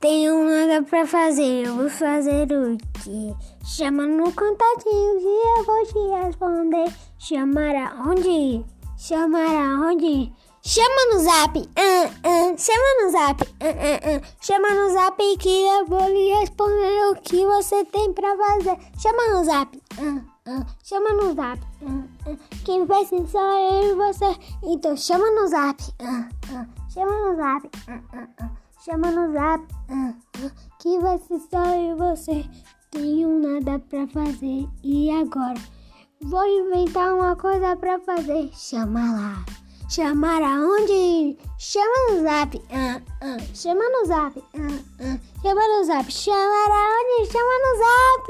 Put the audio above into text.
tenho nada pra fazer, eu vou fazer o quê? Chama no contatinho que eu vou te responder. Chamar aonde? Chamar aonde? Chama no zap, uh, uh, chama no zap, uh, chama no zap que eu vou lhe responder o que você tem pra fazer. Chama no zap, chama no zap, quem vai ser só eu e você. Então chama no zap, chama no zap, chama no zap, que vai ser só eu e você. Tenho nada pra fazer e agora vou inventar uma coisa pra fazer. Chama lá. Chamar aonde? Chama no zap. Chama no zap. Chama no zap. Chamar aonde? Chama no zap.